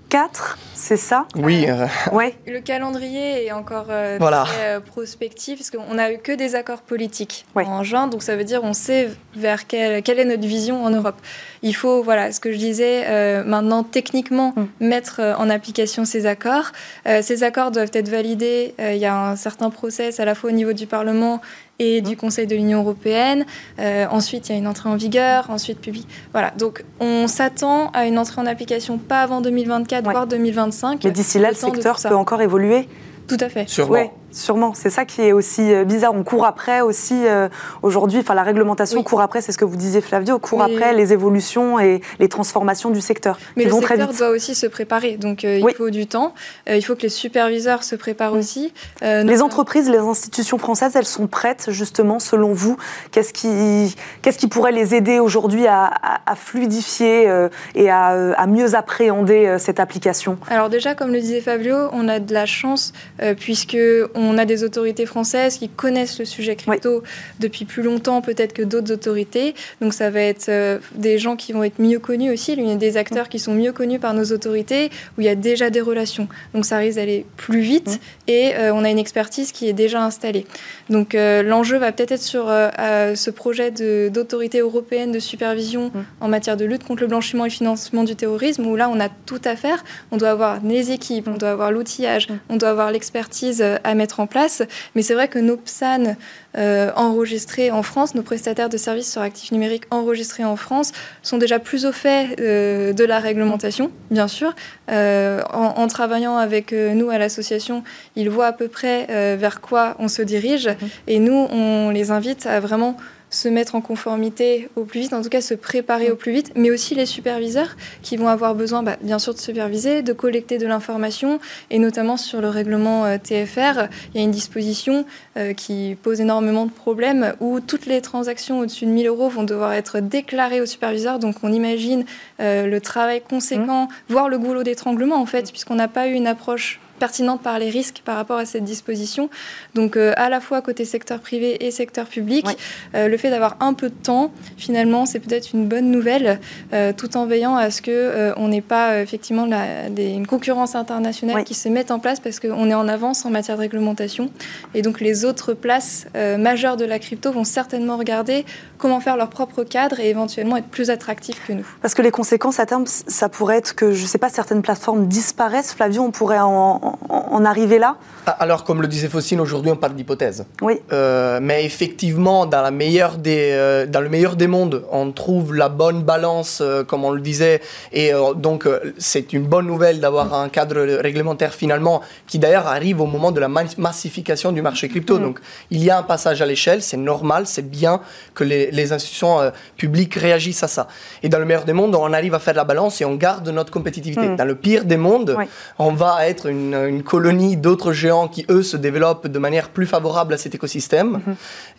c'est ça? Oui. Euh... Ouais. Le calendrier est encore euh, très euh, prospectif, parce qu'on n'a eu que des accords politiques en juin, donc ça veut dire on sait vers quelle, quelle est notre vision en Europe. Il faut, voilà, ce que je disais, euh, maintenant techniquement mm. mettre en application ces accords. ces accords doivent être validés. Il y a un certain process à la fois au niveau du Parlement et du Conseil de l'Union européenne. Euh, ensuite, il y a une entrée en vigueur, ensuite public. Voilà, donc on s'attend à une entrée en application pas avant 2024, voire 2025. Mais d'ici là, le secteur peut encore évoluer tout à fait. Sûrement. Sûrement, c'est ça qui est aussi euh, bizarre. On court après aussi euh, aujourd'hui, enfin la réglementation court après, c'est ce que vous disiez Flavio, court après les évolutions et les transformations du secteur. Mais le secteur doit aussi se préparer, donc euh, il faut du temps. il faut que les superviseurs se préparent aussi. les entreprises, les institutions françaises, elles sont prêtes justement, selon vous. Qu'est-ce qui, qu'est-ce qui pourrait les aider aujourd'hui à, fluidifier et à, à, mieux appréhender cette application? Alors déjà, comme le disait Fabio, on a de la chance puisque on a des autorités françaises qui connaissent le sujet crypto depuis plus longtemps peut-être que d'autres autorités. Donc ça va être euh, des gens qui vont être mieux connus aussi, a des acteurs qui sont mieux connus par nos autorités, où il y a déjà des relations. Donc ça risque d'aller plus vite et euh, on a une expertise qui est déjà installée. Donc euh, l'enjeu va peut-être être sur ce projet d'autorité européenne de supervision en matière de lutte contre le blanchiment et financement du terrorisme, où là on a tout à faire. On doit avoir les équipes, on doit avoir l'outillage, on doit avoir l'expertise à mettre en place. Mais c'est vrai que nos PSAN euh, enregistrés en France, nos prestataires de services sur actifs numériques enregistrés en France, sont déjà plus au fait euh, de la réglementation, bien sûr. Euh, en, travaillant avec nous à l'association, ils voient à peu près vers quoi on se dirige. Mmh. Et nous, on les invite à vraiment se mettre en conformité au plus vite, en tout cas se préparer au plus vite, mais aussi les superviseurs qui vont avoir besoin, bah, bien sûr, de superviser, de collecter de l'information, et notamment sur le règlement euh, TFR, il y a une disposition euh, qui pose énormément de problèmes où toutes les transactions au-dessus de 1000 euros vont devoir être déclarées au superviseur. Donc on imagine euh, le travail conséquent, mmh. voire le goulot d'étranglement en fait, puisqu'on n'a pas eu une approche pertinente par les risques par rapport à cette disposition. Donc euh, à la fois côté secteur privé et secteur public, euh, le fait d'avoir un peu de temps, finalement, c'est peut-être une bonne nouvelle, euh, tout en veillant à ce que on n'ait pas effectivement la, une concurrence internationale qui se mette en place parce qu'on est en avance en matière de réglementation. Et donc les autres places majeures de la crypto vont certainement regarder comment faire leur propre cadre et éventuellement être plus attractifs que nous. Parce que les conséquences à terme, ça pourrait être que, je ne sais pas, certaines plateformes disparaissent. Flavio, on pourrait en, en, arriver là? Ah, Alors, comme le disait Faucine, aujourd'hui, on parle d'hypothèse. Oui. Euh, mais effectivement, dans, la meilleure des, euh, dans le meilleur des mondes, on trouve la bonne balance, euh, comme on le disait. Et donc, c'est une bonne nouvelle d'avoir un cadre réglementaire finalement, qui d'ailleurs arrive au moment de la massification du marché crypto. Mm. Donc, il y a un passage à l'échelle, c'est normal, c'est bien que les, les institutions publiques réagissent à ça. Et dans le meilleur des mondes, on arrive à faire la balance et on garde notre compétitivité. Mm. Dans le pire des mondes, on va être une une colonie d'autres géants qui, eux, se développent de manière plus favorable à cet écosystème. Mhm.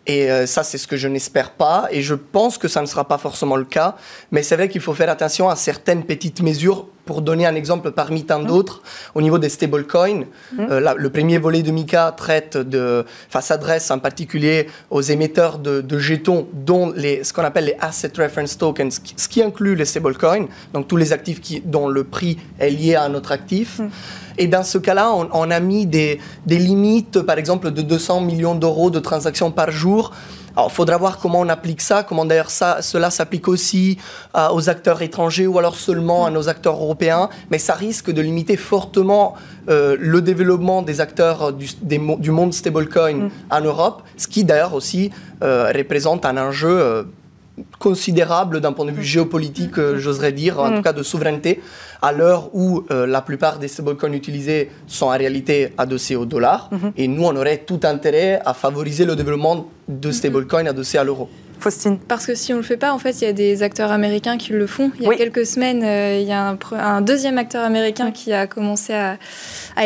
Et euh, ça, c'est ce que je n'espère pas. Et je pense que ça ne sera pas forcément le cas. Mais c'est vrai qu'il faut faire attention à certaines petites mesures. Pour donner un exemple parmi tant mhm. d'autres, au niveau des stablecoins, mhm. euh, le premier volet de Mika traite de, enfin, s'adresse en particulier aux émetteurs de, jetons, dont les, ce qu'on appelle les asset reference tokens, ce qui inclut les stablecoins, donc tous les actifs qui, dont le prix est lié à un autre actif. Et dans ce cas-là, on, a mis des, limites, par exemple, de 200 millions d'euros de transactions par jour. Alors, il faudra voir comment on applique ça, comment d'ailleurs ça, cela s'applique aussi euh, aux acteurs étrangers ou alors seulement à nos acteurs européens, mais ça risque de limiter fortement euh, le développement des acteurs du, du monde stablecoin mm. en Europe, ce qui d'ailleurs aussi euh, représente un enjeu considérable d'un point de vue géopolitique, euh, j'oserais dire, en mm. tout cas de souveraineté, à l'heure où euh, la plupart des stablecoins utilisés sont en réalité adossés au dollar. Mm-hmm. Et nous, on aurait tout intérêt à favoriser le développement de mm-hmm. stablecoins adossés à l'euro. Parce que si on ne le fait pas, en fait, il y a des acteurs américains qui le font. Il y a quelques semaines, euh, il y a un, deuxième acteur américain qui a commencé à,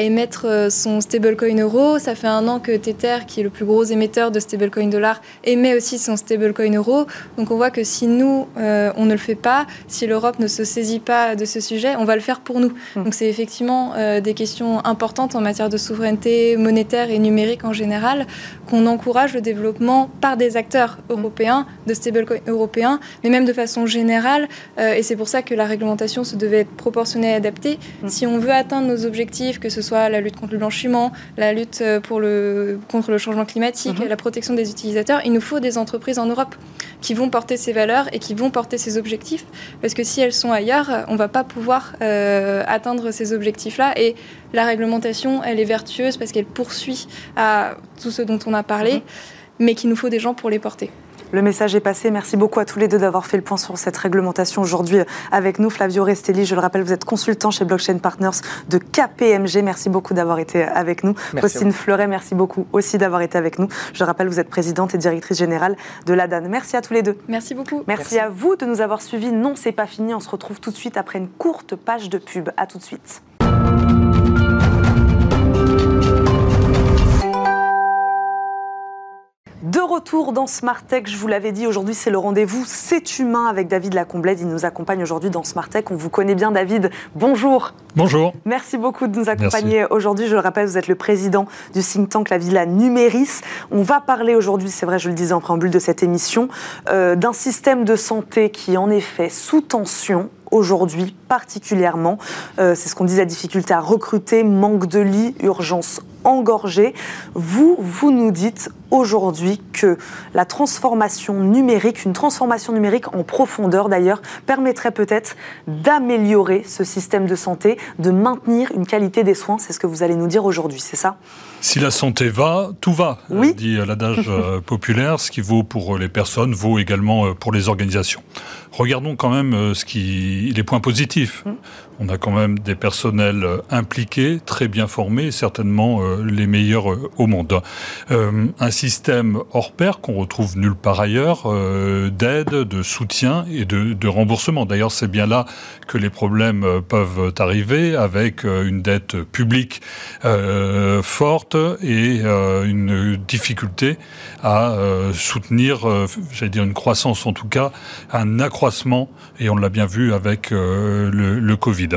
émettre euh, son stablecoin euro. Ça fait un an que Tether, qui est le plus gros émetteur de stablecoin dollar, émet aussi son stablecoin euro. Donc on voit que si nous, euh, on ne le fait pas, si l'Europe ne se saisit pas de ce sujet, on va le faire pour nous. Mm. Donc c'est effectivement des questions importantes en matière de souveraineté monétaire et numérique en général, qu'on encourage le développement par des acteurs mm. Européens de stablecoins européens, mais même de façon générale. Euh, et c'est pour ça que la réglementation se devait être proportionnée et adaptée. Mm. Si on veut atteindre nos objectifs, que ce soit la lutte contre le blanchiment, la lutte euh, pour le, contre le changement climatique, mm-hmm. la protection des utilisateurs, il nous faut des entreprises en Europe qui vont porter ces valeurs et qui vont porter ces objectifs. Parce que si elles sont ailleurs, on ne va pas pouvoir euh, atteindre ces objectifs-là. Et la réglementation, elle est vertueuse parce qu'elle poursuit à tout ce dont on a parlé, mm-hmm. mais qu'il nous faut des gens pour les porter. Le message est passé. Merci beaucoup à tous les deux d'avoir fait le point sur cette réglementation aujourd'hui avec nous. Flavio Restelli, je le rappelle, vous êtes consultant chez Blockchain Partners de KPMG. Merci beaucoup d'avoir été avec nous. Faustine Fleuret, merci beaucoup aussi d'avoir été avec nous. Je le rappelle, vous êtes présidente et directrice générale de l'ADAN. Merci à tous les deux. Merci beaucoup. Merci, à vous de nous avoir suivis. Non, c'est pas fini. On se retrouve tout de suite après une courte page de pub. À tout de suite. De retour dans Smart Tech, je vous l'avais dit, aujourd'hui c'est le rendez-vous C'est humain avec David Lacomblède. Il nous accompagne aujourd'hui dans Smart Tech. On vous connaît bien, David. Bonjour. Bonjour. Merci beaucoup de nous accompagner aujourd'hui. Je le rappelle, vous êtes le président du think tank La Villa Numéris. On va parler aujourd'hui, c'est vrai, je le disais en préambule de cette émission, euh, d'un système de santé qui est en effet sous tension aujourd'hui particulièrement. Euh, c'est ce qu'on dit, la difficulté à recruter, manque de lits, urgence engorgée. Vous, vous nous dites aujourd'hui que la transformation numérique, une transformation numérique en profondeur d'ailleurs, permettrait peut-être d'améliorer ce système de santé, de maintenir une qualité des soins. C'est ce que vous allez nous dire aujourd'hui, c'est ça? Si la santé va, tout va, oui. dit l'adage euh, populaire. Ce qui vaut pour les personnes vaut également euh, pour les organisations. Regardons quand même euh, ce qui, les points positifs. Mmh. On a quand même des personnels euh, impliqués, très bien formés, certainement euh, les meilleurs au monde. un système hors pair qu'on retrouve nulle part ailleurs, d'aide, de soutien et de, remboursement. D'ailleurs, c'est bien là que les problèmes peuvent arriver avec une dette publique forte et une difficulté à soutenir, j'allais dire une croissance en tout cas, un accroissement et on l'a bien vu avec euh, le, Covid.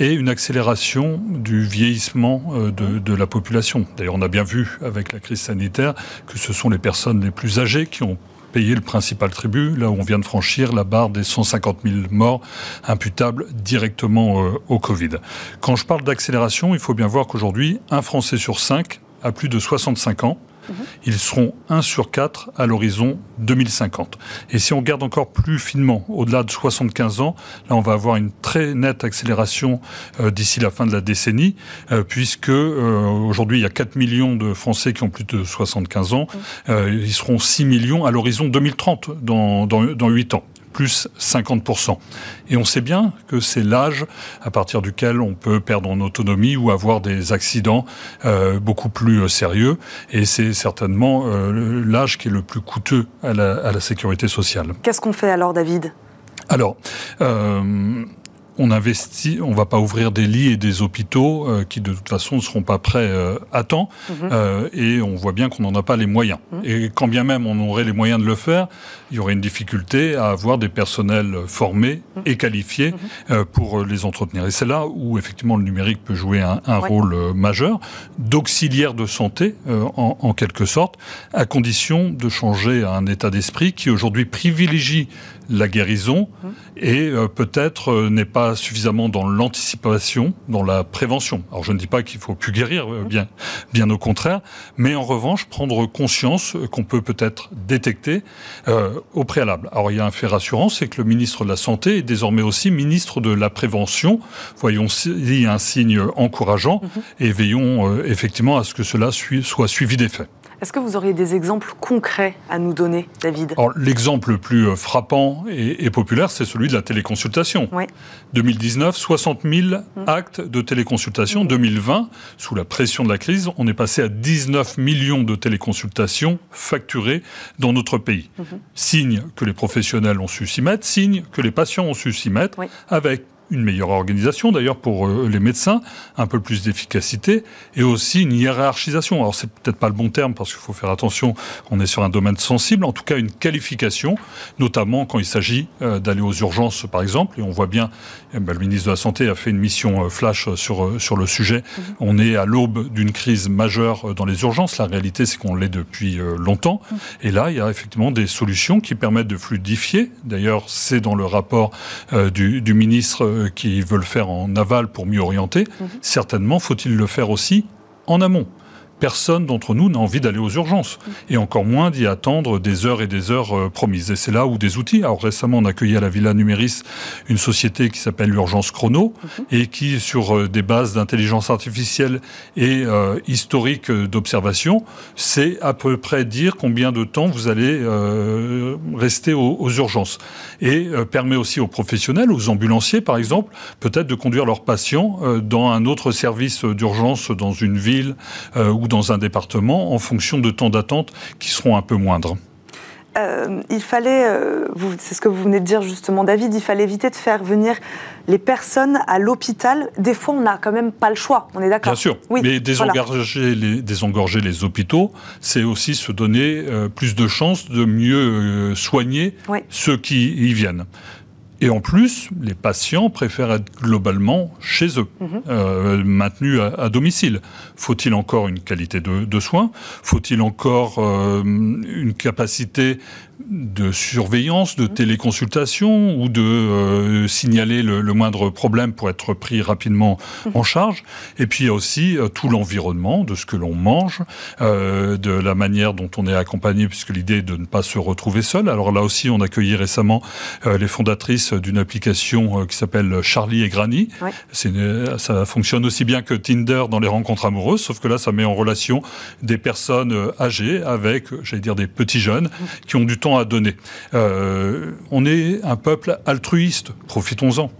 Euh, et une accélération du vieillissement euh, de, de, la population. D'ailleurs, on a bien vu avec la crise sanitaire que ce sont les personnes les plus âgées qui ont payé le principal tribut, là où on vient de franchir la barre des 150 000 morts imputables directement au Covid. Quand je parle d'accélération, il faut bien voir qu'aujourd'hui, un Français sur cinq a plus de 65 ans. Mhm. Ils seront 1 sur 4 à l'horizon 2050. Et si on regarde encore plus finement, au-delà de 75 ans, là on va avoir une très nette accélération euh, d'ici la fin de la décennie, euh, puisque euh, aujourd'hui il y a 4 millions de Français qui ont plus de 75 ans. Mhm. ils seront 6 millions à l'horizon 2030, dans, dans, dans 8 ans plus 50%. Et on sait bien que c'est l'âge à partir duquel on peut perdre en autonomie ou avoir des accidents euh, beaucoup plus euh, sérieux. Et c'est certainement euh, l'âge qui est le plus coûteux à la, à la sécurité sociale. Qu'est-ce qu'on fait alors, David? Alors, on investit, on va pas ouvrir des lits et des hôpitaux euh, qui de toute façon ne seront pas prêts euh, à temps, mhm. euh, et on voit bien qu'on n'en a pas les moyens. Mhm. Et quand bien même on aurait les moyens de le faire, il y aurait une difficulté à avoir des personnels formés mhm. et qualifiés pour les entretenir. Et c'est là où effectivement le numérique peut jouer un, rôle majeur, d'auxiliaire de santé en, en quelque sorte, à condition de changer un état d'esprit qui aujourd'hui privilégie la guérison et euh, peut-être euh, n'est pas suffisamment dans l'anticipation, dans la prévention. Alors je ne dis pas qu'il faut plus guérir, euh, bien, bien au contraire, mais en revanche prendre conscience qu'on peut peut-être détecter au préalable. Alors il y a un fait rassurant, c'est que le ministre de la Santé est désormais aussi ministre de la Prévention. Voyons s'il y a un signe encourageant mhm. et veillons effectivement à ce que cela soit suivi des faits. Est-ce que vous auriez des exemples concrets à nous donner, David? L'exemple le plus euh, frappant et, populaire, c'est celui de la téléconsultation. 2019, 60 000 actes de téléconsultation. 2020, mmh. sous la pression de la crise, on est passé à 19 millions de téléconsultations facturées dans notre pays. Mmh. Signe que les professionnels ont su s'y mettre, signe que les patients ont su s'y mettre, avec une meilleure organisation d'ailleurs pour euh, les médecins, un peu plus d'efficacité et aussi une hiérarchisation. Alors c'est peut-être pas le bon terme parce qu'il faut faire attention, on est sur un domaine sensible, en tout cas une qualification, notamment quand il s'agit euh, d'aller aux urgences par exemple, et on voit bien, eh ben, le ministre de la Santé a fait une mission euh, flash sur, sur le sujet, mhm. on est à l'aube d'une crise majeure dans les urgences, la réalité c'est qu'on l'est depuis longtemps, mhm. et là il y a effectivement des solutions qui permettent de fluidifier, d'ailleurs c'est dans le rapport du, du ministre qui veulent faire en aval pour mieux orienter, mhm. certainement faut-il le faire aussi en amont personne d'entre nous n'a envie d'aller aux urgences, et encore moins d'y attendre des heures et des heures euh, promises. Et c'est là où des outils. Alors récemment, on a accueilli à la Villa Numéris une société qui s'appelle l'Urgence Chrono, et qui, sur euh, des bases d'intelligence artificielle et euh, historique d'observation, sait à peu près dire combien de temps vous allez rester aux, aux, urgences. Et permet aussi aux professionnels, aux ambulanciers par exemple, peut-être de conduire leurs patients dans un autre service d'urgence dans une ville ou dans un département en fonction de temps d'attente qui seront un peu moindres. Euh, il fallait, euh, c'est ce que vous venez de dire justement, David, il fallait éviter de faire venir les personnes à l'hôpital. Des fois, on n'a quand même pas le choix, on est d'accord Bien sûr, oui, mais désengorger, les, désengorger les hôpitaux, c'est aussi se donner euh, plus de chances de mieux soigner ceux qui y viennent. Et en plus, les patients préfèrent être globalement chez eux, mhm. euh, maintenus à, domicile. Faut-il encore une qualité de, soins? Faut-il encore euh, une capacité de surveillance, de téléconsultation ou de euh, signaler le, moindre problème pour être pris rapidement en charge. Et puis il y a aussi euh, tout l'environnement de ce que l'on mange, euh, de la manière dont on est accompagné, puisque l'idée est de ne pas se retrouver seul. Alors là aussi, on a accueilli récemment les fondatrices d'une application qui s'appelle Charlie et Granny. ça fonctionne aussi bien que Tinder dans les rencontres amoureuses, sauf que là, ça met en relation des personnes âgées avec, j'allais dire, des petits jeunes qui ont du à donner. Euh, on est un peuple altruiste, profitons-en.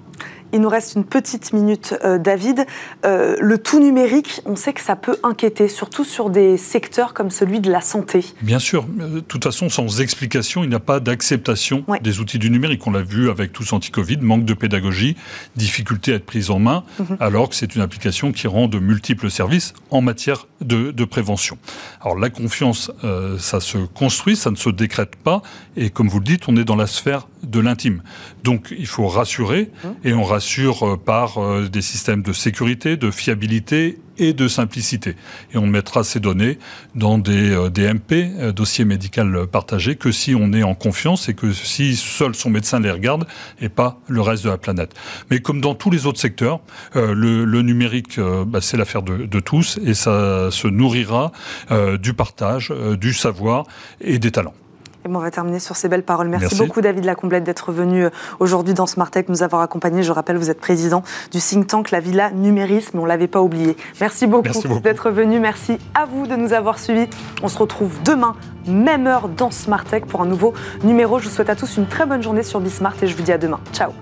Il nous reste une petite minute, euh, David. Euh, le tout numérique, on sait que ça peut inquiéter, surtout sur des secteurs comme celui de la santé. Bien sûr. De toute façon, sans explication, il n'y a pas d'acceptation des outils du numérique. On l'a vu avec tous anti-Covid, manque de pédagogie, difficulté à être prise en main, mhm. alors que c'est une application qui rend de multiples services en matière de, prévention. Alors la confiance, ça se construit, ça ne se décrète pas. Et comme vous le dites, on est dans la sphère de l'intime. Donc il faut rassurer mmh. et on rassure euh, par euh, des systèmes de sécurité, de fiabilité et de simplicité. Et on mettra ces données dans des euh, DMP, dossiers médical partagés, que si on est en confiance et que si seul son médecin les regarde et pas le reste de la planète. Mais comme dans tous les autres secteurs, le, numérique, bah, c'est l'affaire de, de, tous et ça se nourrira du partage, du savoir et des talents on va terminer sur ces belles paroles. Merci, beaucoup, David Lacomblette, d'être venu euh, aujourd'hui dans Smart Tech, nous avoir accompagnés. Je rappelle, vous êtes président du think tank La Villa Numérisme, on ne l'avait pas oublié. Merci beaucoup, beaucoup. d'être venu. Merci à vous de nous avoir suivis. On se retrouve demain, même heure, dans Smart Tech pour un nouveau numéro. Je vous souhaite à tous une très bonne journée sur Bismart et je vous dis à demain. Ciao